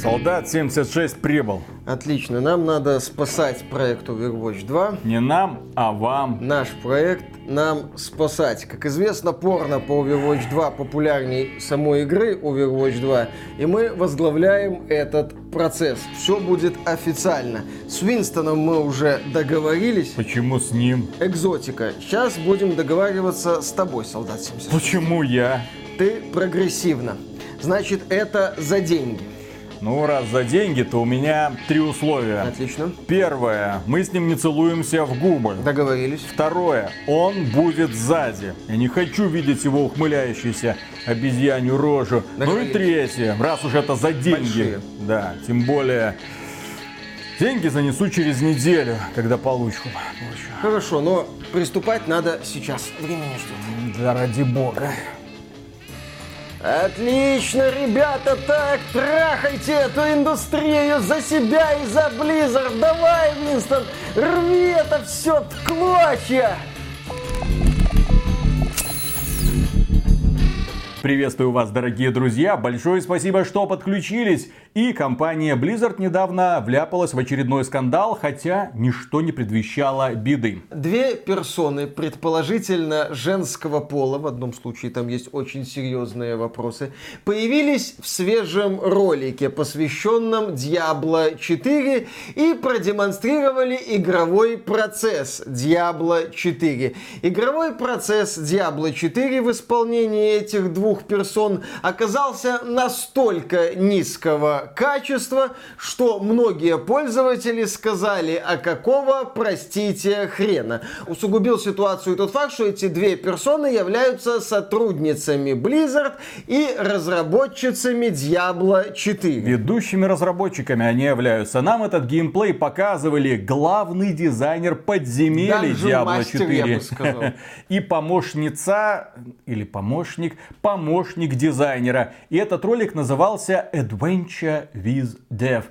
Солдат 76 прибыл. Отлично, нам надо спасать проект Overwatch 2. Не нам, а вам. Наш проект нам спасать. Как известно, порно по Overwatch 2 популярней самой игры Overwatch 2, и мы возглавляем этот процесс. Все будет официально. С Винстоном мы уже договорились. Почему с ним? Экзотика. Сейчас будем договариваться с тобой, солдат 76. Почему я? Ты прогрессивно. Значит, это за деньги. Ну, раз за деньги, то у меня три условия. Отлично. Первое. Мы с ним не целуемся в губы. Договорились. Второе. Он будет сзади. Я не хочу видеть его ухмыляющийся обезьянью рожу. Ну и третье. Раз уж это за деньги. Большие. Да, тем более... Деньги занесу через неделю, когда получу. получу. Хорошо, но приступать надо сейчас. Время не ждет. Да ради бога. Отлично, ребята, так, трахайте эту индустрию за себя и за Blizzard. Давай, Винстон, рви это все в клочья. Приветствую вас, дорогие друзья. Большое спасибо, что подключились. И компания Blizzard недавно вляпалась в очередной скандал, хотя ничто не предвещало беды. Две персоны, предположительно женского пола, в одном случае там есть очень серьезные вопросы, появились в свежем ролике, посвященном Diablo 4 и продемонстрировали игровой процесс Diablo 4. Игровой процесс Diablo 4 в исполнении этих двух персон оказался настолько низкого качества, что многие пользователи сказали, а какого, простите, хрена. Усугубил ситуацию тот факт, что эти две персоны являются сотрудницами Blizzard и разработчицами Diablo 4. Ведущими разработчиками они являются. Нам этот геймплей показывали главный дизайнер подземелий Даже Diablo мастер, 4. я бы сказал. И помощница, или помощник, помощник дизайнера. И этот ролик назывался Adventure with Dev.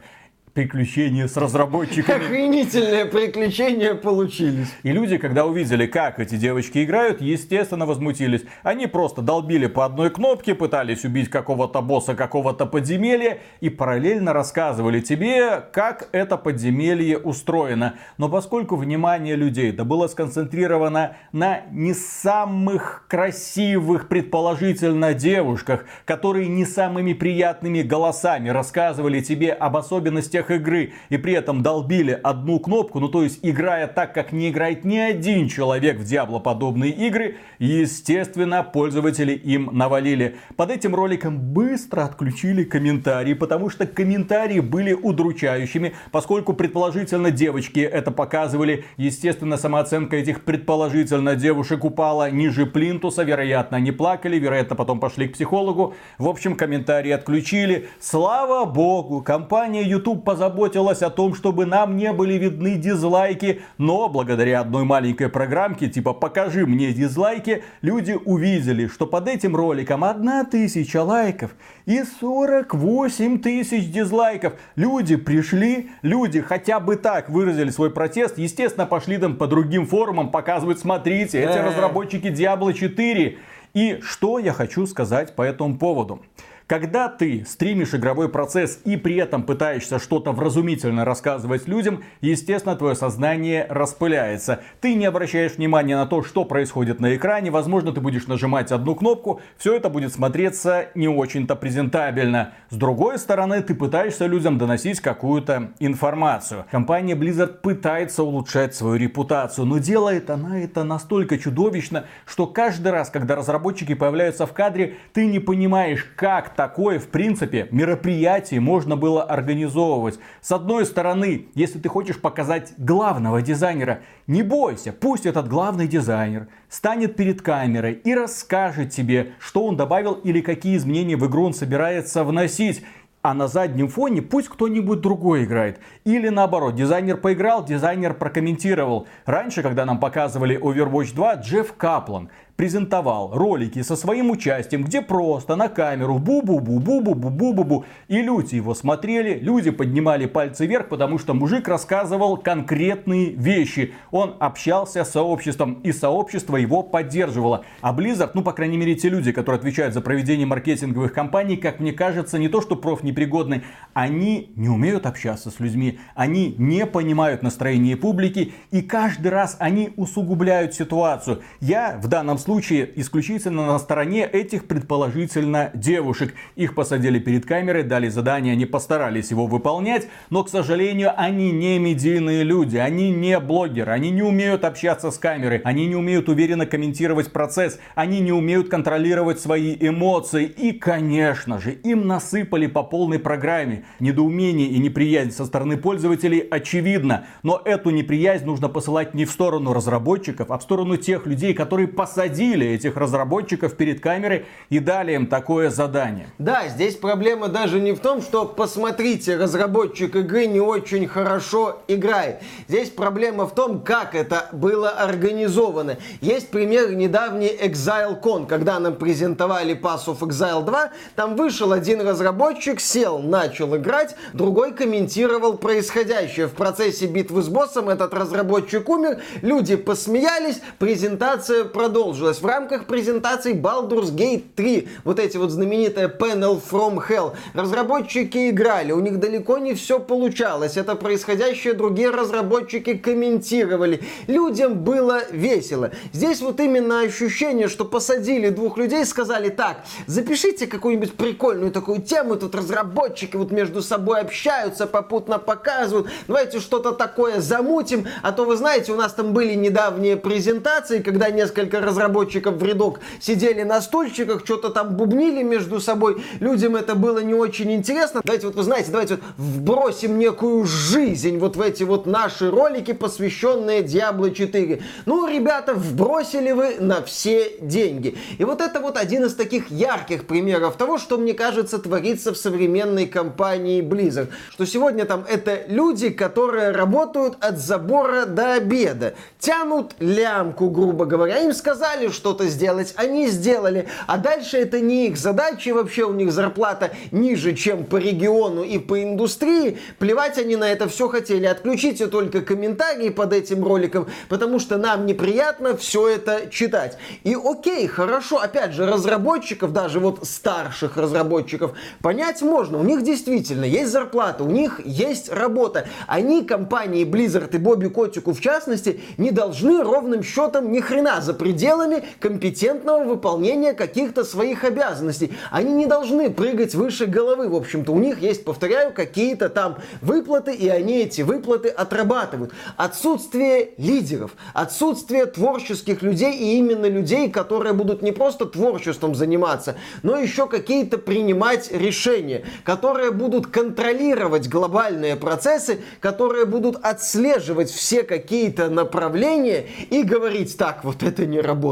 Приключения с разработчиками. Охренительные приключения получились. И люди, когда увидели, как эти девочки играют, естественно, возмутились. Они просто долбили по одной кнопке, пытались убить какого-то босса, какого-то подземелья и параллельно рассказывали тебе, как это подземелье устроено. Но поскольку внимание людей да было сконцентрировано на не самых красивых, предположительно, девушках, которые не самыми приятными голосами рассказывали тебе об особенностях игры и при этом долбили одну кнопку, ну то есть играя так, как не играет ни один человек в Диабло подобные игры, естественно, пользователи им навалили. Под этим роликом быстро отключили комментарии, потому что комментарии были удручающими, поскольку предположительно девочки это показывали. Естественно, самооценка этих предположительно девушек упала ниже плинтуса, вероятно, они плакали, вероятно, потом пошли к психологу. В общем, комментарии отключили. Слава богу, компания YouTube позаботилась о том, чтобы нам не были видны дизлайки, но благодаря одной маленькой программке, типа покажи мне дизлайки, люди увидели, что под этим роликом 1000 лайков и 48 тысяч дизлайков. Люди пришли, люди хотя бы так выразили свой протест, естественно, пошли там по другим форумам показывать, смотрите, эти разработчики Diablo 4. И что я хочу сказать по этому поводу. Когда ты стримишь игровой процесс и при этом пытаешься что-то вразумительно рассказывать людям, естественно, твое сознание распыляется. Ты не обращаешь внимания на то, что происходит на экране. Возможно, ты будешь нажимать одну кнопку. Все это будет смотреться не очень-то презентабельно. С другой стороны, ты пытаешься людям доносить какую-то информацию. Компания Blizzard пытается улучшать свою репутацию, но делает она это настолько чудовищно, что каждый раз, когда разработчики появляются в кадре, ты не понимаешь, как такое, в принципе, мероприятие можно было организовывать. С одной стороны, если ты хочешь показать главного дизайнера, не бойся, пусть этот главный дизайнер станет перед камерой и расскажет тебе, что он добавил или какие изменения в игру он собирается вносить. А на заднем фоне пусть кто-нибудь другой играет. Или наоборот, дизайнер поиграл, дизайнер прокомментировал. Раньше, когда нам показывали Overwatch 2, Джефф Каплан презентовал ролики со своим участием, где просто на камеру бу-бу-бу-бу-бу-бу-бу-бу. И люди его смотрели, люди поднимали пальцы вверх, потому что мужик рассказывал конкретные вещи. Он общался с сообществом, и сообщество его поддерживало. А Blizzard, ну, по крайней мере, те люди, которые отвечают за проведение маркетинговых кампаний, как мне кажется, не то что профнепригодны, они не умеют общаться с людьми, они не понимают настроение публики, и каждый раз они усугубляют ситуацию. Я в данном случае исключительно на стороне этих предположительно девушек. Их посадили перед камерой, дали задание, они постарались его выполнять, но, к сожалению, они не медийные люди, они не блогеры, они не умеют общаться с камерой, они не умеют уверенно комментировать процесс, они не умеют контролировать свои эмоции. И, конечно же, им насыпали по полной программе. Недоумение и неприязнь со стороны пользователей очевидно, но эту неприязнь нужно посылать не в сторону разработчиков, а в сторону тех людей, которые посадили этих разработчиков перед камерой и дали им такое задание. Да, здесь проблема даже не в том, что посмотрите, разработчик игры не очень хорошо играет. Здесь проблема в том, как это было организовано. Есть пример недавний ExileCon, когда нам презентовали Pass of Exile 2, там вышел один разработчик, сел, начал играть, другой комментировал происходящее. В процессе битвы с боссом этот разработчик умер, люди посмеялись, презентация продолжилась. В рамках презентации Baldur's Gate 3, вот эти вот знаменитые Panel from Hell, разработчики играли, у них далеко не все получалось. Это происходящее другие разработчики комментировали. Людям было весело. Здесь вот именно ощущение, что посадили двух людей, сказали, так, запишите какую-нибудь прикольную такую тему, тут разработчики вот между собой общаются, попутно показывают, давайте что-то такое замутим, а то вы знаете, у нас там были недавние презентации, когда несколько разработчиков в рядок сидели на стульчиках, что-то там бубнили между собой, людям это было не очень интересно. Давайте вот, вы знаете, давайте вот вбросим некую жизнь вот в эти вот наши ролики, посвященные Diablo 4. Ну, ребята, вбросили вы на все деньги. И вот это вот один из таких ярких примеров того, что, мне кажется, творится в современной компании Blizzard. Что сегодня там это люди, которые работают от забора до обеда. Тянут лямку, грубо говоря. Им сказали что-то сделать, они сделали. А дальше это не их задача, вообще у них зарплата ниже, чем по региону и по индустрии. Плевать они на это все хотели. Отключите только комментарии под этим роликом, потому что нам неприятно все это читать. И окей, хорошо, опять же, разработчиков, даже вот старших разработчиков, понять можно. У них действительно есть зарплата, у них есть работа. Они, компании Blizzard и Бобби Котику в частности, не должны ровным счетом ни хрена за пределами компетентного выполнения каких-то своих обязанностей. Они не должны прыгать выше головы. В общем-то, у них есть, повторяю, какие-то там выплаты, и они эти выплаты отрабатывают. Отсутствие лидеров, отсутствие творческих людей, и именно людей, которые будут не просто творчеством заниматься, но еще какие-то принимать решения, которые будут контролировать глобальные процессы, которые будут отслеживать все какие-то направления и говорить, так, вот это не работает,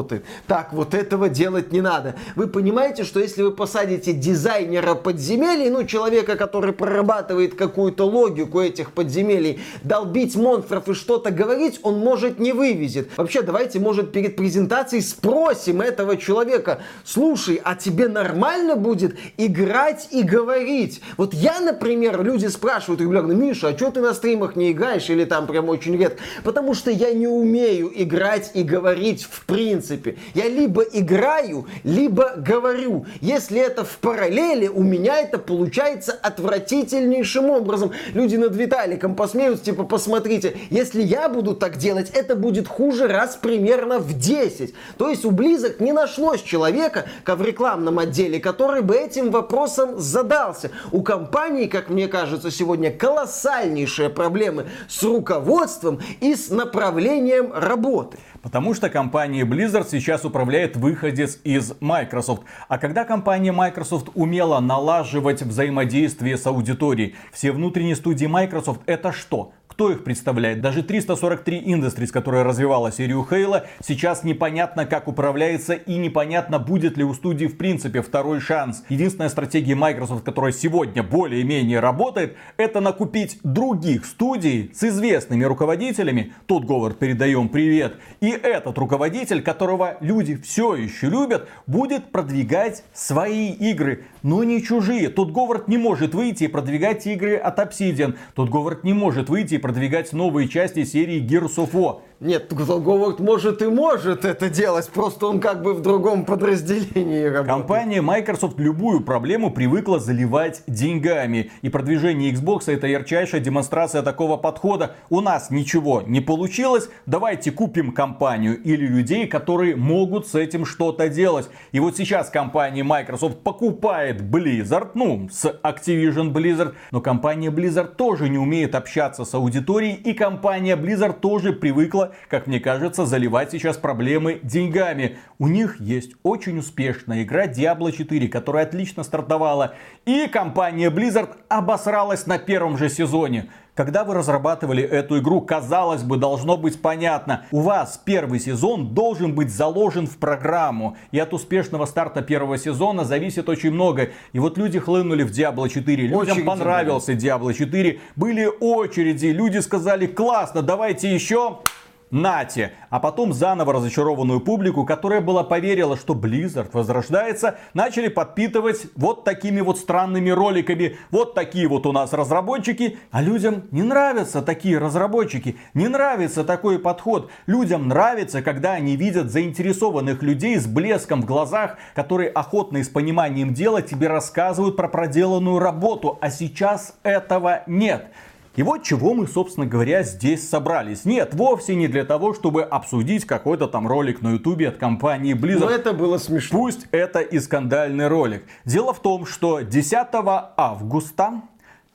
так, вот этого делать не надо. Вы понимаете, что если вы посадите дизайнера подземелий, ну, человека, который прорабатывает какую-то логику этих подземелий, долбить монстров и что-то говорить, он может не вывезет. Вообще, давайте, может, перед презентацией спросим этого человека, слушай, а тебе нормально будет играть и говорить? Вот я, например, люди спрашивают регулярно, Миша, а что ты на стримах не играешь или там прям очень редко? Потому что я не умею играть и говорить в принципе. Я либо играю, либо говорю. Если это в параллели, у меня это получается отвратительнейшим образом. Люди над Виталиком посмеются, типа, посмотрите, если я буду так делать, это будет хуже раз примерно в 10. То есть у Близок не нашлось человека, как в рекламном отделе, который бы этим вопросом задался. У компании, как мне кажется, сегодня колоссальнейшие проблемы с руководством и с направлением работы. Потому что компания Blizzard сейчас управляет выходец из Microsoft. А когда компания Microsoft умела налаживать взаимодействие с аудиторией, все внутренние студии Microsoft это что? Кто их представляет? Даже 343 Industries, которая развивала серию Хейла, сейчас непонятно, как управляется и непонятно, будет ли у студии в принципе второй шанс. Единственная стратегия Microsoft, которая сегодня более-менее работает, это накупить других студий с известными руководителями. Тут Говард передаем привет. И этот руководитель, которого люди все еще любят, будет продвигать свои игры, но не чужие. Тут Говард не может выйти и продвигать игры от Obsidian. Тут Говард не может выйти и продвигать новые части серии Gears of War. Нет, Говард может и может это делать, просто он как бы в другом подразделении работает. Компания Microsoft любую проблему привыкла заливать деньгами. И продвижение Xbox это ярчайшая демонстрация такого подхода. У нас ничего не получилось, давайте купим компанию или людей, которые могут с этим что-то делать. И вот сейчас компания Microsoft покупает Blizzard, ну, с Activision Blizzard, но компания Blizzard тоже не умеет общаться с аудиторией, и компания Blizzard тоже привыкла как мне кажется, заливать сейчас проблемы деньгами. У них есть очень успешная игра Diablo 4, которая отлично стартовала. И компания Blizzard обосралась на первом же сезоне. Когда вы разрабатывали эту игру, казалось бы, должно быть понятно. У вас первый сезон должен быть заложен в программу. И от успешного старта первого сезона зависит очень много. И вот люди хлынули в Diablo 4. Людям очереди понравился Diablo 4. Были очереди. Люди сказали, классно, давайте еще нате, а потом заново разочарованную публику, которая была поверила, что Blizzard возрождается, начали подпитывать вот такими вот странными роликами. Вот такие вот у нас разработчики, а людям не нравятся такие разработчики, не нравится такой подход. Людям нравится, когда они видят заинтересованных людей с блеском в глазах, которые охотно и с пониманием дела тебе рассказывают про проделанную работу, а сейчас этого нет. И вот чего мы, собственно говоря, здесь собрались. Нет, вовсе не для того, чтобы обсудить какой-то там ролик на ютубе от компании Blizzard. Но это было смешно. Пусть это и скандальный ролик. Дело в том, что 10 августа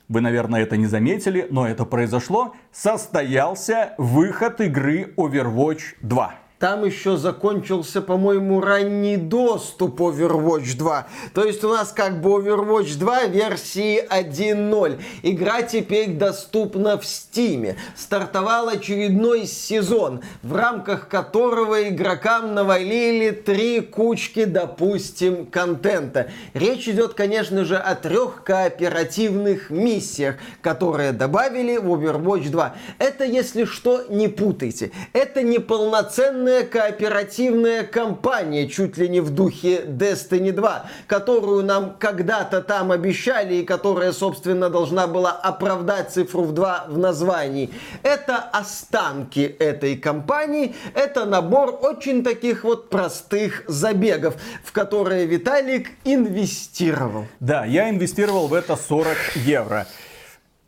вы, наверное, это не заметили, но это произошло, состоялся выход игры Overwatch 2. Там еще закончился, по-моему, ранний доступ Overwatch 2. То есть у нас как бы Overwatch 2 версии 1.0. Игра теперь доступна в Steam. Стартовал очередной сезон, в рамках которого игрокам навалили три кучки, допустим, контента. Речь идет, конечно же, о трех кооперативных миссиях, которые добавили в Overwatch 2. Это, если что, не путайте. Это не полноценная полная кооперативная компания, чуть ли не в духе Destiny 2, которую нам когда-то там обещали и которая, собственно, должна была оправдать цифру в 2 в названии. Это останки этой компании, это набор очень таких вот простых забегов, в которые Виталик инвестировал. Да, я инвестировал в это 40 евро.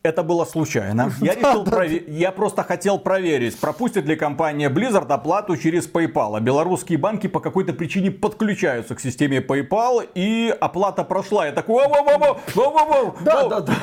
Это было случайно. Я, решил провер... я просто хотел проверить, пропустит ли компания Blizzard оплату через PayPal. А белорусские банки по какой-то причине подключаются к системе PayPal, и оплата прошла. Я такой, да, да, да.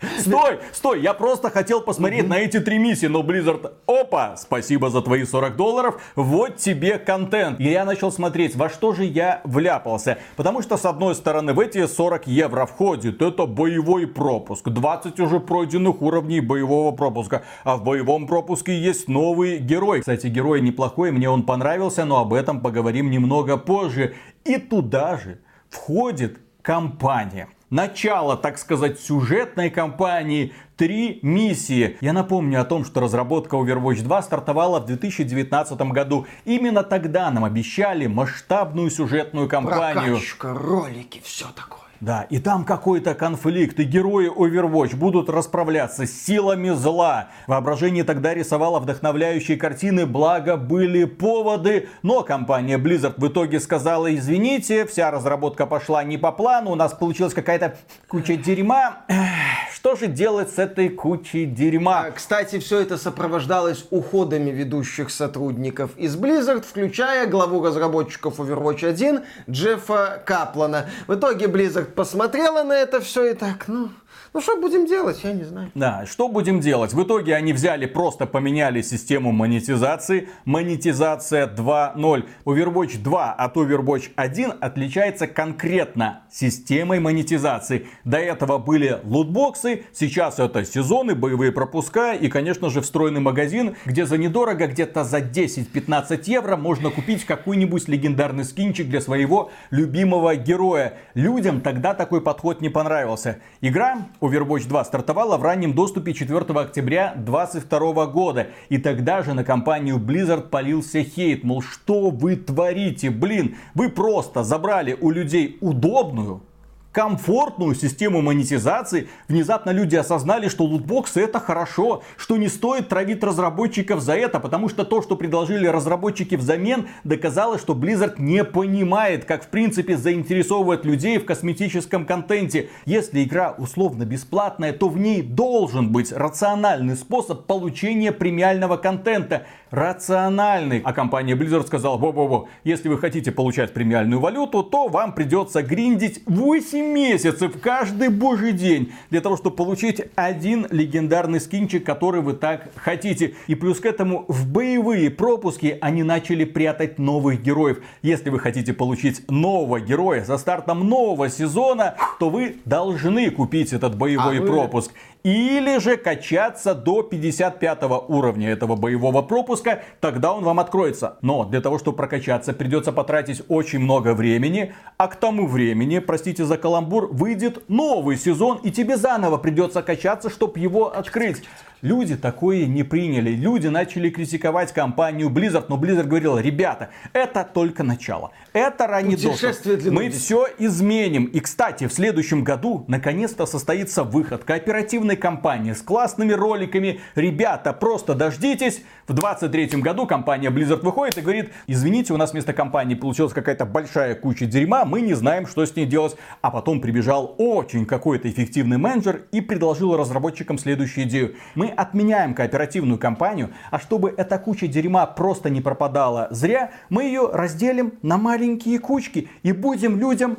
Стой, стой, я просто хотел посмотреть на эти три миссии, но Blizzard, опа, спасибо за твои 40 долларов, вот тебе контент. И я начал смотреть, во что же я вляпался. Потому что, с одной стороны, в эти 40 евро входит это боевой пропуск, 20 уже пройденных уровней боевого пропуска, а в боевом пропуске есть новый герой. Кстати, герой неплохой, мне он понравился, но об этом поговорим немного позже. И туда же входит компания начало, так сказать, сюжетной кампании, три миссии. Я напомню о том, что разработка Overwatch 2 стартовала в 2019 году. Именно тогда нам обещали масштабную сюжетную кампанию. Прокачка, ролики, все такое. Да, и там какой-то конфликт, и герои Overwatch будут расправляться с силами зла. Воображение тогда рисовало вдохновляющие картины, благо были поводы, но компания Blizzard в итоге сказала, извините, вся разработка пошла не по плану, у нас получилась какая-то куча дерьма. Что же делать с этой кучей дерьма? А, кстати, все это сопровождалось уходами ведущих сотрудников из Blizzard, включая главу разработчиков Overwatch 1 Джеффа Каплана. В итоге Blizzard посмотрела на это все и так, ну, Ну что будем делать, я не знаю. Да, что будем делать? В итоге они взяли, просто поменяли систему монетизации. Монетизация 2.0. Overwatch 2 от Overwatch 1 отличается конкретно системой монетизации. До этого были лутбоксы, сейчас это сезоны, боевые пропуска и, конечно же, встроенный магазин, где за недорого, где-то за 10-15 евро можно купить какой-нибудь легендарный скинчик для своего любимого героя. Людям тогда такой подход не понравился. Игра Overwatch 2 стартовала в раннем доступе 4 октября 2022 года. И тогда же на компанию Blizzard полился хейт. Мол, что вы творите? Блин, вы просто забрали у людей удобную, комфортную систему монетизации, внезапно люди осознали, что лутбоксы это хорошо, что не стоит травить разработчиков за это, потому что то, что предложили разработчики взамен, доказало, что Blizzard не понимает, как в принципе заинтересовывать людей в косметическом контенте. Если игра условно бесплатная, то в ней должен быть рациональный способ получения премиального контента. Рациональный. А компания Blizzard сказала, во-во-во, если вы хотите получать премиальную валюту, то вам придется гриндить 8 8 месяцев каждый божий день для того, чтобы получить один легендарный скинчик, который вы так хотите. И плюс к этому в боевые пропуски они начали прятать новых героев. Если вы хотите получить нового героя за стартом нового сезона, то вы должны купить этот боевой а пропуск. Вы или же качаться до 55 уровня этого боевого пропуска, тогда он вам откроется. Но для того, чтобы прокачаться, придется потратить очень много времени, а к тому времени, простите за каламбур, выйдет новый сезон, и тебе заново придется качаться, чтобы его открыть. Люди такое не приняли. Люди начали критиковать компанию Blizzard, но Blizzard говорил, ребята, это только начало. Это ранний доступ. Мы все изменим. И, кстати, в следующем году наконец-то состоится выход кооперативной компании с классными роликами. Ребята, просто дождитесь. В 23 году компания Blizzard выходит и говорит, извините, у нас вместо компании получилась какая-то большая куча дерьма, мы не знаем, что с ней делать. А потом прибежал очень какой-то эффективный менеджер и предложил разработчикам следующую идею. Мы отменяем кооперативную компанию, а чтобы эта куча дерьма просто не пропадала зря, мы ее разделим на маленькие кучки и будем людям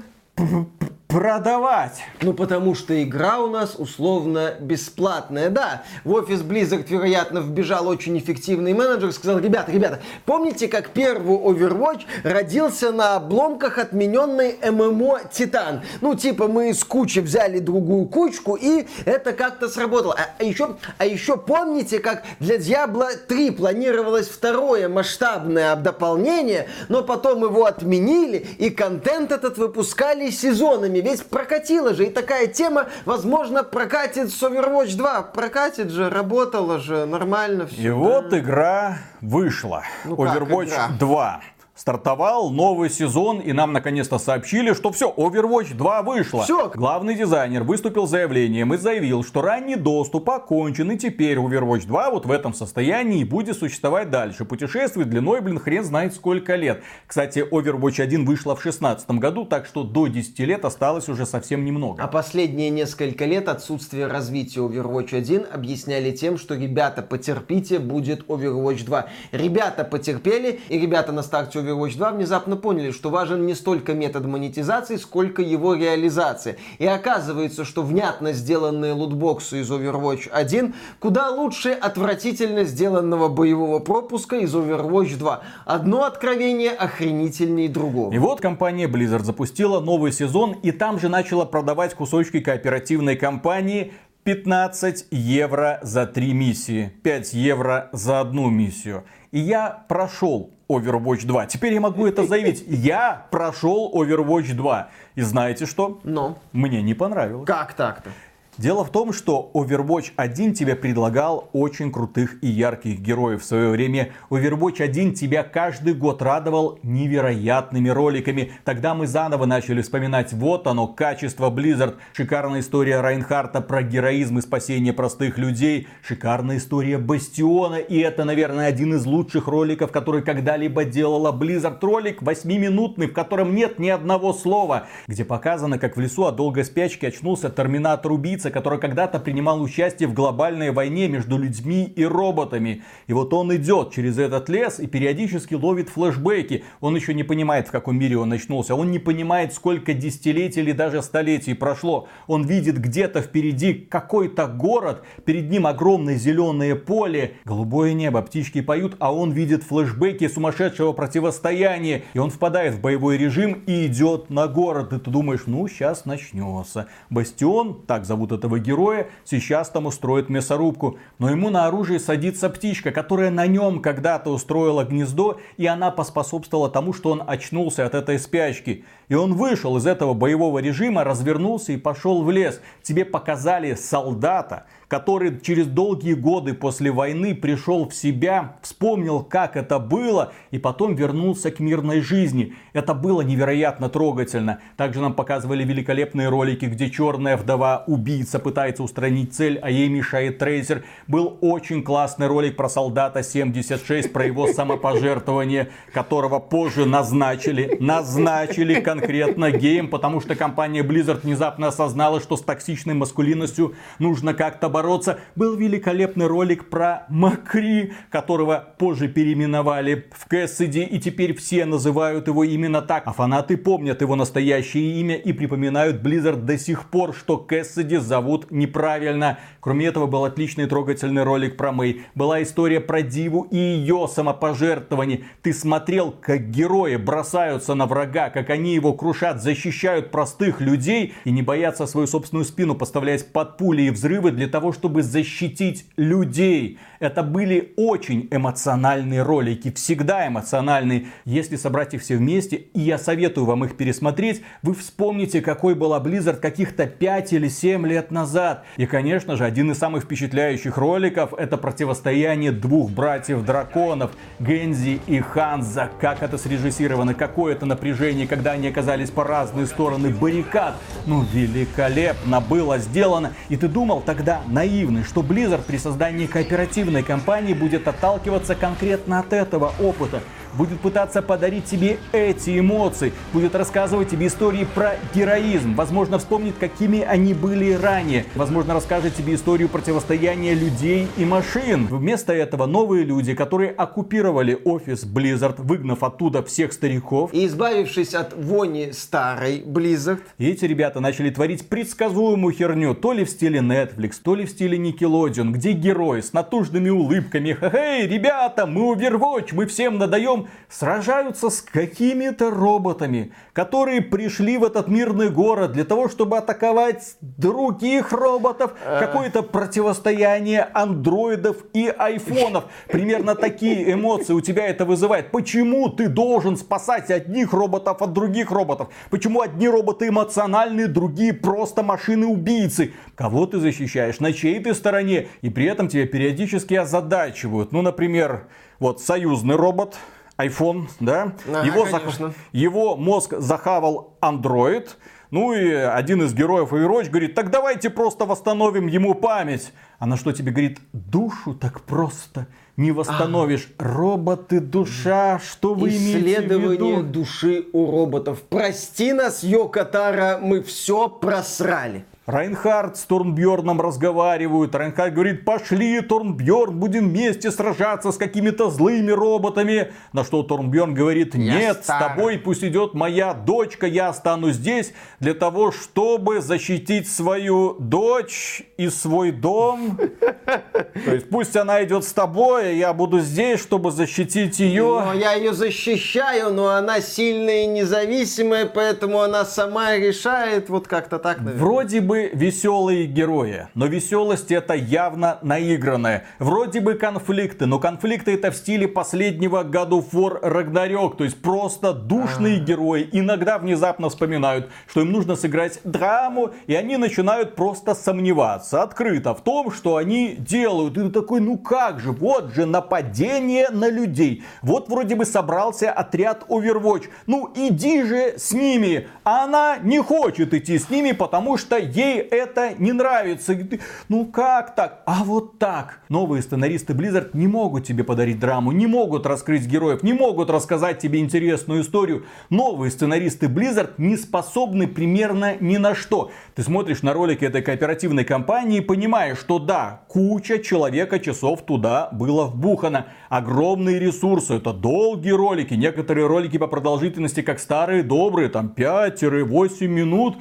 продавать. Ну, потому что игра у нас условно бесплатная. Да, в офис Blizzard, вероятно, вбежал очень эффективный менеджер, сказал, ребята, ребята, помните, как первый Overwatch родился на обломках отмененной ММО Титан? Ну, типа, мы из кучи взяли другую кучку, и это как-то сработало. А, а еще, а еще помните, как для Diablo 3 планировалось второе масштабное дополнение, но потом его отменили, и контент этот выпускали сезонами времени, ведь прокатила же. И такая тема, возможно, прокатит с Overwatch 2. Прокатит же, работала же, нормально все. И да. вот игра вышла. Ну, Overwatch 2 стартовал новый сезон, и нам наконец-то сообщили, что все, Overwatch 2 вышло. Все. Главный дизайнер выступил с заявлением и заявил, что ранний доступ окончен, и теперь Overwatch 2 вот в этом состоянии будет существовать дальше. Путешествие длиной, блин, хрен знает сколько лет. Кстати, Overwatch 1 вышла в 16 году, так что до 10 лет осталось уже совсем немного. А последние несколько лет отсутствие развития Overwatch 1 объясняли тем, что ребята, потерпите, будет Overwatch 2. Ребята потерпели, и ребята на старте Overwatch Overwatch 2 внезапно поняли, что важен не столько метод монетизации, сколько его реализация. И оказывается, что внятно сделанные лутбоксы из Overwatch 1 куда лучше отвратительно сделанного боевого пропуска из Overwatch 2. Одно откровение охренительнее другого. И вот компания Blizzard запустила новый сезон и там же начала продавать кусочки кооперативной кампании 15 евро за три миссии, 5 евро за одну миссию. И я прошел Overwatch 2. Теперь я могу это заявить. Я прошел Overwatch 2. И знаете что? Но. Мне не понравилось. Как так-то? Дело в том, что Overwatch 1 тебе предлагал очень крутых и ярких героев. В свое время Overwatch 1 тебя каждый год радовал невероятными роликами. Тогда мы заново начали вспоминать, вот оно, качество Blizzard. Шикарная история Райнхарта про героизм и спасение простых людей. Шикарная история Бастиона. И это, наверное, один из лучших роликов, который когда-либо делала Blizzard. Ролик 8-минутный, в котором нет ни одного слова. Где показано, как в лесу от долгой спячки очнулся Терминатор-убийца убийца, который когда-то принимал участие в глобальной войне между людьми и роботами. И вот он идет через этот лес и периодически ловит флешбеки. Он еще не понимает, в каком мире он начнулся. Он не понимает, сколько десятилетий или даже столетий прошло. Он видит где-то впереди какой-то город, перед ним огромное зеленое поле, голубое небо, птички поют, а он видит флешбеки сумасшедшего противостояния. И он впадает в боевой режим и идет на город. И ты думаешь, ну сейчас начнется. Бастион, так зовут этого героя, сейчас там устроит мясорубку. Но ему на оружие садится птичка, которая на нем когда-то устроила гнездо, и она поспособствовала тому, что он очнулся от этой спячки. И он вышел из этого боевого режима, развернулся и пошел в лес. Тебе показали солдата, который через долгие годы после войны пришел в себя, вспомнил, как это было, и потом вернулся к мирной жизни. Это было невероятно трогательно. Также нам показывали великолепные ролики, где черная вдова убийца пытается устранить цель, а ей мешает трейсер. Был очень классный ролик про солдата 76, про его самопожертвование, которого позже назначили, назначили конкретно гейм, потому что компания Blizzard внезапно осознала, что с токсичной маскулинностью нужно как-то бороться. Был великолепный ролик про Макри, которого позже переименовали в Кэссиди, и теперь все называют его именно так. А фанаты помнят его настоящее имя и припоминают Blizzard до сих пор, что Кэссиди зовут неправильно. Кроме этого, был отличный трогательный ролик про Мэй. Была история про Диву и ее самопожертвование. Ты смотрел, как герои бросаются на врага, как они его крушат, защищают простых людей и не боятся свою собственную спину поставлять под пули и взрывы для того, чтобы защитить людей. Это были очень эмоциональные ролики, всегда эмоциональные. Если собрать их все вместе, и я советую вам их пересмотреть, вы вспомните, какой была Blizzard каких-то 5 или 7 лет назад. И, конечно же, один из самых впечатляющих роликов это противостояние двух братьев-драконов, Гензи и Ханза. Как это срежиссировано, какое это напряжение, когда они оказались по разные стороны баррикад. Ну, великолепно было сделано. И ты думал тогда наивный, что Blizzard при создании кооперативной компании будет отталкиваться конкретно от этого опыта будет пытаться подарить тебе эти эмоции, будет рассказывать тебе истории про героизм, возможно, вспомнит, какими они были ранее, возможно, расскажет тебе историю противостояния людей и машин. Вместо этого новые люди, которые оккупировали офис Blizzard, выгнав оттуда всех стариков. И избавившись от вони старой Blizzard. И эти ребята начали творить предсказуемую херню, то ли в стиле Netflix, то ли в стиле Nickelodeon, где герои с натужными улыбками, хе-хей, ребята, мы Overwatch, мы всем надаем потом сражаются с какими-то роботами, которые пришли в этот мирный город для того, чтобы атаковать других роботов. А. Какое-то противостояние андроидов и айфонов. Примерно такие эмоции у тебя это вызывает. Почему ты должен спасать одних роботов от других роботов? Почему одни роботы эмоциональные, другие просто машины-убийцы? Кого ты защищаешь? На чьей ты стороне? И при этом тебя периодически озадачивают. Ну, например, вот союзный робот, iPhone, да? Ага, его, зах... его мозг захавал Android. Ну и один из героев Overwatch говорит, так давайте просто восстановим ему память. Она что тебе говорит, душу так просто не восстановишь. А. Роботы, душа, что вы имеете в виду? Исследование души у роботов. Прости нас, Йокатара, мы все просрали. Райнхард с Торнбьорном разговаривают. Райнхард говорит, пошли, Торнбьорн, будем вместе сражаться с какими-то злыми роботами. На что Торнбьорн говорит, нет, с тобой пусть идет моя дочка, я останусь здесь для того, чтобы защитить свою дочь и свой дом. То есть пусть она идет с тобой, а я буду здесь, чтобы защитить ее. Но я ее защищаю, но она сильная и независимая, поэтому она сама решает вот как-то так. Наверное. Вроде бы веселые герои, но веселость это явно наигранная. Вроде бы конфликты, но конфликты это в стиле последнего году фор Рагнарёк, то есть просто душные а. герои. Иногда внезапно вспоминают, что им нужно сыграть драму, и они начинают просто сомневаться открыто в том, что они делают. И ты такой, ну как же, вот же нападение на людей. Вот вроде бы собрался отряд Overwatch. Ну иди же с ними. А она не хочет идти с ними, потому что ей Ей это не нравится. Ну как так? А вот так. Новые сценаристы Blizzard не могут тебе подарить драму, не могут раскрыть героев, не могут рассказать тебе интересную историю. Новые сценаристы Blizzard не способны примерно ни на что. Ты смотришь на ролики этой кооперативной компании и понимаешь, что да, куча человека часов туда было вбухано. Огромные ресурсы, это долгие ролики, некоторые ролики по продолжительности как старые добрые, там 5-8 минут.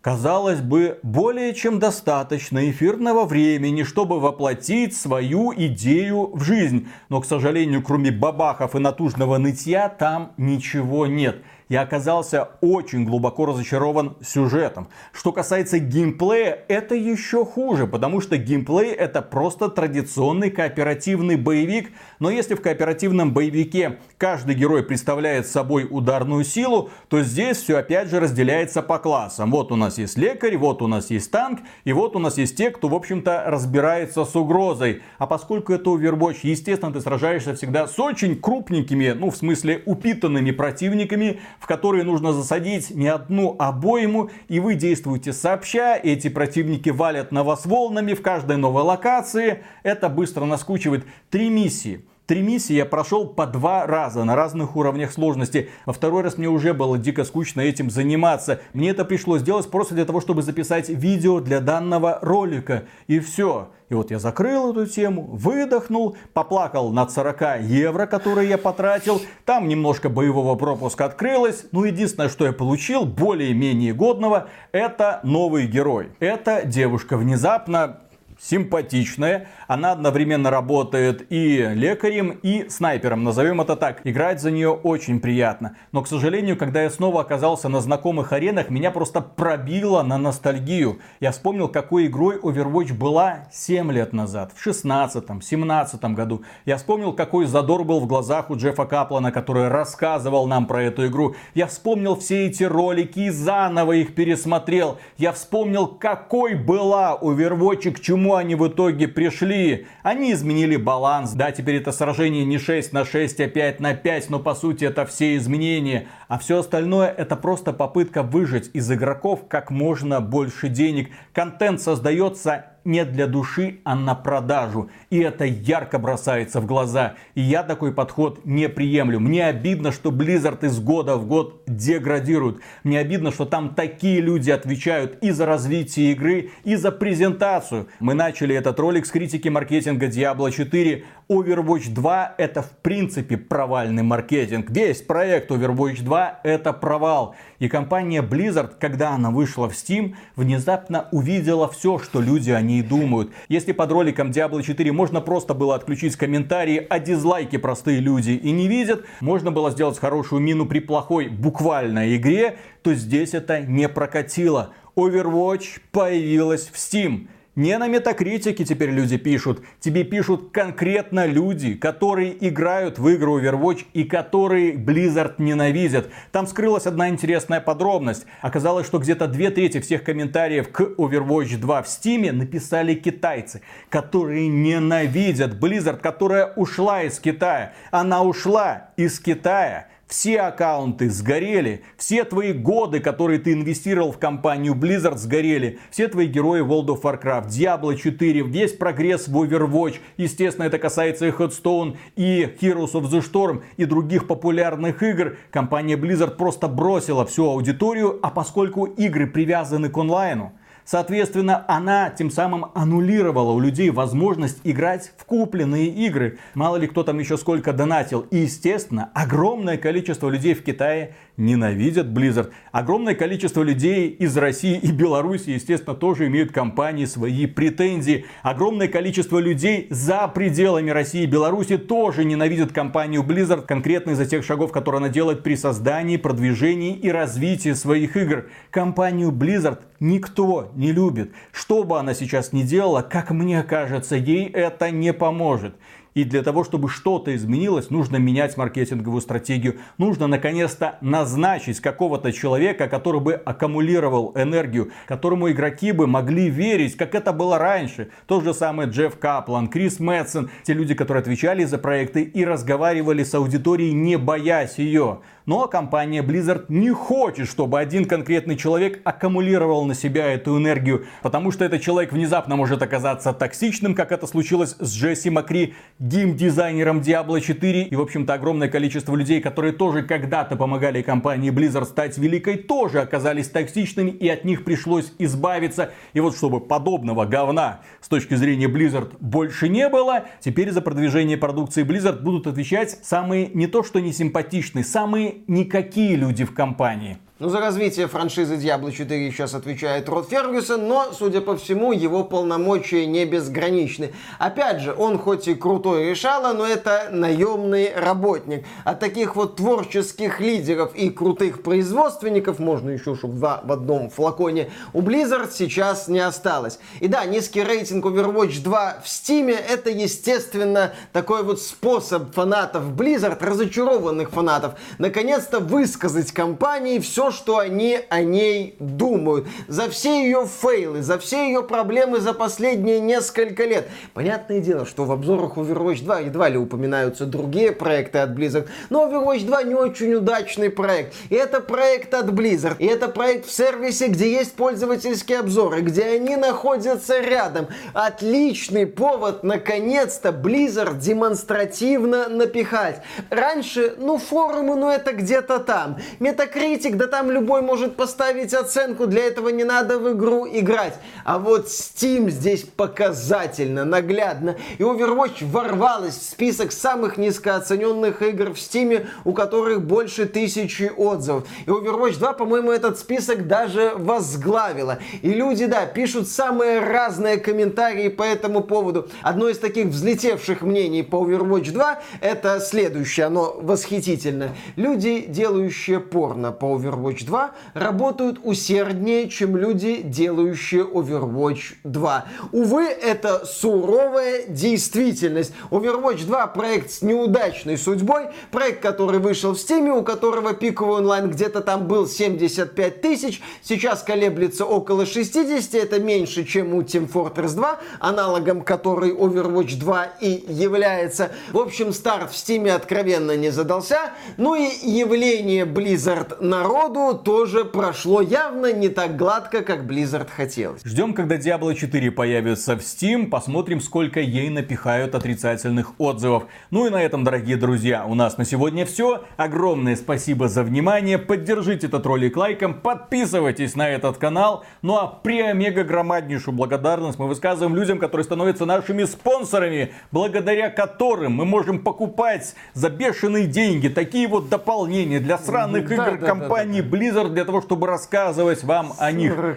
Казалось бы, более чем достаточно эфирного времени, чтобы воплотить свою идею в жизнь. Но, к сожалению, кроме бабахов и натужного нытья, там ничего нет я оказался очень глубоко разочарован сюжетом. Что касается геймплея, это еще хуже, потому что геймплей это просто традиционный кооперативный боевик. Но если в кооперативном боевике каждый герой представляет собой ударную силу, то здесь все опять же разделяется по классам. Вот у нас есть лекарь, вот у нас есть танк, и вот у нас есть те, кто, в общем-то, разбирается с угрозой. А поскольку это Overwatch, естественно, ты сражаешься всегда с очень крупненькими, ну, в смысле, упитанными противниками, в которые нужно засадить не одну обойму, и вы действуете сообща, эти противники валят на вас волнами в каждой новой локации. Это быстро наскучивает. Три миссии. Три миссии я прошел по два раза на разных уровнях сложности. Во второй раз мне уже было дико скучно этим заниматься. Мне это пришлось сделать просто для того, чтобы записать видео для данного ролика. И все. И вот я закрыл эту тему, выдохнул, поплакал над 40 евро, которые я потратил. Там немножко боевого пропуска открылось. Ну, единственное, что я получил, более-менее годного, это новый герой. Это девушка внезапно симпатичная. Она одновременно работает и лекарем, и снайпером, назовем это так. Играть за нее очень приятно. Но, к сожалению, когда я снова оказался на знакомых аренах, меня просто пробило на ностальгию. Я вспомнил, какой игрой Overwatch была 7 лет назад, в 16 17 году. Я вспомнил, какой задор был в глазах у Джеффа Каплана, который рассказывал нам про эту игру. Я вспомнил все эти ролики и заново их пересмотрел. Я вспомнил, какой была Overwatch к чему они в итоге пришли? Они изменили баланс. Да, теперь это сражение не 6 на 6, а 5 на 5, но по сути это все изменения. А все остальное это просто попытка выжать из игроков как можно больше денег. Контент создается не для души, а на продажу. И это ярко бросается в глаза. И я такой подход не приемлю. Мне обидно, что Blizzard из года в год деградирует. Мне обидно, что там такие люди отвечают и за развитие игры, и за презентацию. Мы начали этот ролик с критики маркетинга Diablo 4. Overwatch 2 это в принципе провальный маркетинг. Весь проект Overwatch 2 это провал. И компания Blizzard, когда она вышла в Steam, внезапно увидела все, что люди о ней думают. Если под роликом Diablo 4 можно просто было отключить комментарии, а дизлайки простые люди и не видят, можно было сделать хорошую мину при плохой буквальной игре, то здесь это не прокатило. Overwatch появилась в Steam. Не на метакритике теперь люди пишут. Тебе пишут конкретно люди, которые играют в игру Overwatch и которые Blizzard ненавидят. Там скрылась одна интересная подробность. Оказалось, что где-то две трети всех комментариев к Overwatch 2 в Steam написали китайцы, которые ненавидят Blizzard, которая ушла из Китая. Она ушла из Китая все аккаунты сгорели, все твои годы, которые ты инвестировал в компанию Blizzard, сгорели. Все твои герои World of Warcraft, Diablo 4, весь прогресс в Overwatch. Естественно, это касается и Headstone, и Heroes of the Storm, и других популярных игр. Компания Blizzard просто бросила всю аудиторию, а поскольку игры привязаны к онлайну, Соответственно, она тем самым аннулировала у людей возможность играть в купленные игры. Мало ли кто там еще сколько донатил. И, естественно, огромное количество людей в Китае ненавидят Blizzard. Огромное количество людей из России и Беларуси, естественно, тоже имеют компании свои претензии. Огромное количество людей за пределами России и Беларуси тоже ненавидят компанию Blizzard, конкретно из-за тех шагов, которые она делает при создании, продвижении и развитии своих игр. Компанию Blizzard никто не любит. Что бы она сейчас ни делала, как мне кажется, ей это не поможет. И для того, чтобы что-то изменилось, нужно менять маркетинговую стратегию. Нужно наконец-то назначить какого-то человека, который бы аккумулировал энергию, которому игроки бы могли верить, как это было раньше. Тот же самый Джефф Каплан, Крис Мэтсон, те люди, которые отвечали за проекты и разговаривали с аудиторией, не боясь ее. Но компания Blizzard не хочет, чтобы один конкретный человек аккумулировал на себя эту энергию, потому что этот человек внезапно может оказаться токсичным, как это случилось с Джесси Макри, геймдизайнером Diablo 4. И, в общем-то, огромное количество людей, которые тоже когда-то помогали компании Blizzard стать великой, тоже оказались токсичными, и от них пришлось избавиться. И вот чтобы подобного говна с точки зрения Blizzard больше не было, теперь за продвижение продукции Blizzard будут отвечать самые не то что не симпатичные, самые никакие люди в компании. Ну, за развитие франшизы Diablo 4 сейчас отвечает Род Фергюсон, но, судя по всему, его полномочия не безграничны. Опять же, он хоть и крутой решало, но это наемный работник. А таких вот творческих лидеров и крутых производственников, можно еще, чтобы два в одном флаконе, у Blizzard сейчас не осталось. И да, низкий рейтинг Overwatch 2 в Steam это, естественно, такой вот способ фанатов Blizzard, разочарованных фанатов, наконец-то высказать компании все, что они о ней думают. За все ее фейлы, за все ее проблемы за последние несколько лет. Понятное дело, что в обзорах Overwatch 2 едва ли упоминаются другие проекты от Blizzard, но Overwatch 2 не очень удачный проект. И это проект от Blizzard. И это проект в сервисе, где есть пользовательские обзоры, где они находятся рядом. Отличный повод, наконец-то, Blizzard демонстративно напихать. Раньше, ну, форумы, ну, это где-то там. Метакритик, да там там любой может поставить оценку, для этого не надо в игру играть. А вот Steam здесь показательно, наглядно. И Overwatch ворвалась в список самых низкооцененных игр в Steam, у которых больше тысячи отзывов. И Overwatch 2, по-моему, этот список даже возглавила. И люди, да, пишут самые разные комментарии по этому поводу. Одно из таких взлетевших мнений по Overwatch 2 это следующее, оно восхитительно. Люди, делающие порно по Overwatch Overwatch 2 работают усерднее, чем люди, делающие Overwatch 2. Увы, это суровая действительность. Overwatch 2 проект с неудачной судьбой, проект, который вышел в Steam, у которого пиковый онлайн где-то там был 75 тысяч, сейчас колеблется около 60, это меньше, чем у Team Fortress 2, аналогом которой Overwatch 2 и является. В общем, старт в Steam откровенно не задался, ну и явление Blizzard народу году тоже прошло явно не так гладко, как Blizzard хотелось. Ждем, когда Diablo 4 появится в Steam, посмотрим, сколько ей напихают отрицательных отзывов. Ну и на этом, дорогие друзья, у нас на сегодня все. Огромное спасибо за внимание. Поддержите этот ролик лайком, подписывайтесь на этот канал. Ну а при омега громаднейшую благодарность мы высказываем людям, которые становятся нашими спонсорами, благодаря которым мы можем покупать за бешеные деньги такие вот дополнения для сраных да, игр да, компании да. Blizzard для того, чтобы рассказывать вам о них. Евро.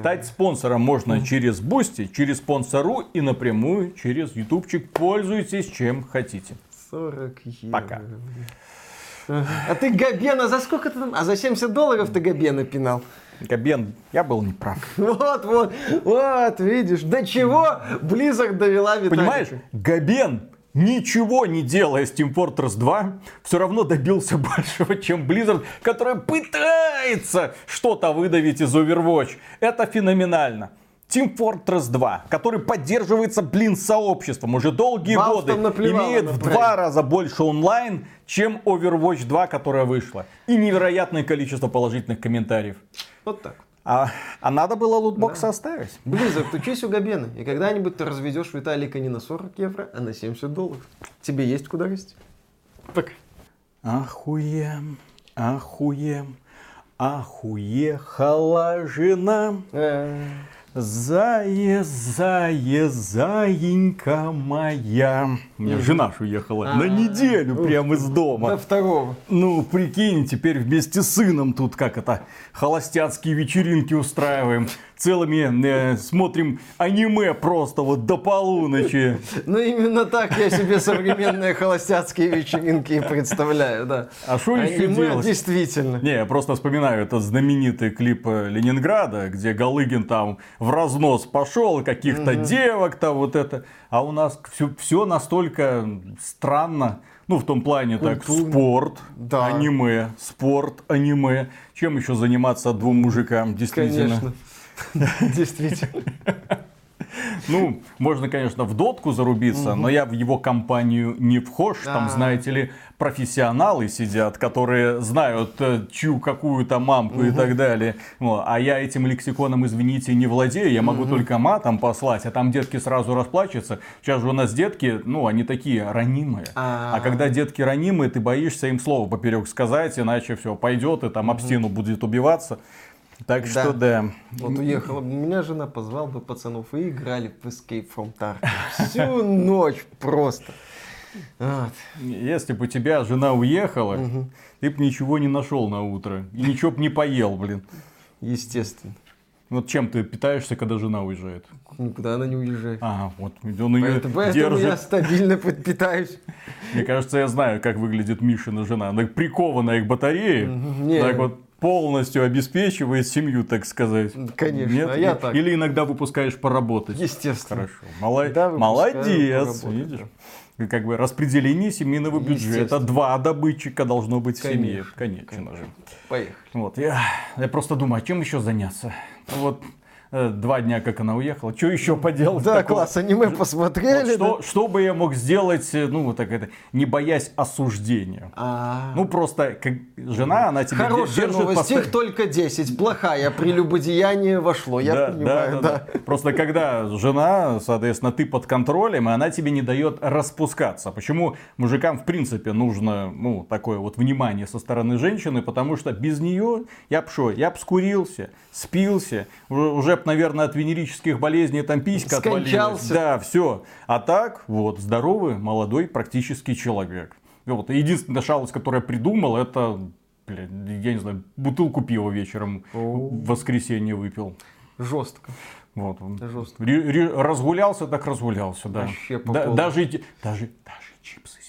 Стать спонсором можно через Boosty, через Sponsr и напрямую через ютубчик. Пользуйтесь чем хотите. 40 евро. Пока. А ты Габена за сколько ты там? А за 70 долларов ты Габена пинал? Габен, я был неправ. Вот, вот, вот, видишь, до чего Blizzard довела Виталика. Понимаешь, Габен ничего не делая с Team Fortress 2, все равно добился большего, чем Blizzard, которая пытается что-то выдавить из Overwatch. Это феноменально. Team Fortress 2, который поддерживается, блин, сообществом уже долгие Valve годы, имеет в два раза больше онлайн, чем Overwatch 2, которая вышла. И невероятное количество положительных комментариев. Вот так. А, а надо было лутбокс да. оставить. Близок, учись у Габена. И когда-нибудь ты разведешь Виталика не на 40 евро, а на 70 долларов. Тебе есть куда расти. Пока. Охуем, охуем, охуехала жена. А-а-а. Зая, зая, заинька моя. У меня жена уехала на неделю прямо из дома. До второго. Ну, прикинь, теперь вместе с сыном тут как это, холостяцкие вечеринки устраиваем целыми э, смотрим аниме просто вот до полуночи. Ну, именно так я себе современные холостяцкие вечеринки представляю, да. А что еще делать? действительно. Не, я просто вспоминаю этот знаменитый клип э, Ленинграда, где Галыгин там в разнос пошел, каких-то девок там вот это. А у нас все, все настолько странно. Ну, в том плане, так, спорт, да. аниме, спорт, аниме. Чем еще заниматься двум мужикам, действительно? Конечно. Действительно. Ну, можно, конечно, в дотку зарубиться, но я в его компанию не вхож. Там, А. знаете ли, профессионалы сидят, которые знают, э, чью какую-то мамку и так далее. Вот. А я этим лексиконом, извините, не владею. Я могу только матом послать, а там детки сразу расплачутся. Сейчас же у нас детки, ну, они такие ранимые. А. А когда детки ранимые, ты боишься им слово поперек сказать, иначе все пойдет и там об стену будет убиваться. Так что да. Вот уехала. бы, Меня жена позвал бы пацанов и играли в Escape from Tarkov. Всю ночь просто. Вот. Если бы у тебя жена уехала, ты бы ничего не нашел на утро. И ничего бы не поел, блин. Естественно. Вот чем ты питаешься, когда жена уезжает? Никуда она не уезжает. Ага, вот он ее Поэтому, поэтому я держит. стабильно питаюсь. Мне кажется, я знаю, как выглядит Мишина жена. Она прикованная к батарее, Не. так вот полностью обеспечивает семью, так сказать. Конечно, Нет? а я так. Или иногда выпускаешь поработать. Естественно. Хорошо. Мало- Да, Молодец. поработать, Видишь? Как бы распределение семейного бюджета. Два добытчика должно быть в семье. Конечно, Конечно же. Поехали. Вот, я, я просто думаю, а чем еще заняться? Вот два дня, как она уехала, что еще поделать? Да, такого? класс, аниме Вот посмотрели. что, что бы я мог сделать, э, ну, вот так это, не боясь осуждения? А, Ну, просто, как жена, она тебя Хорошая держит новость, их только 10. Плохая, прелюбодеяние вошло, я Да, понимаю, да, да. да, да. Просто когда жена, соответственно, ты под контролем, и она тебе не дает распускаться. Почему мужикам, в принципе, нужно, ну, такое вот внимание со стороны женщины, потому что без нее я б шо, я б скурился, спился, уже, б, наверное, от венерических болезней там писька отвалилась. Да, все. А так, вот, здоровый, молодой, практически человек. И Вот, единственная шалость, которую я придумал, это, блин, я не знаю, бутылку пива вечером в воскресенье выпил. Жестко. Вот он. Жестко. Ре- ре- разгулялся, так разгулялся, да. Вообще по Да- даже, даже, даже чипсы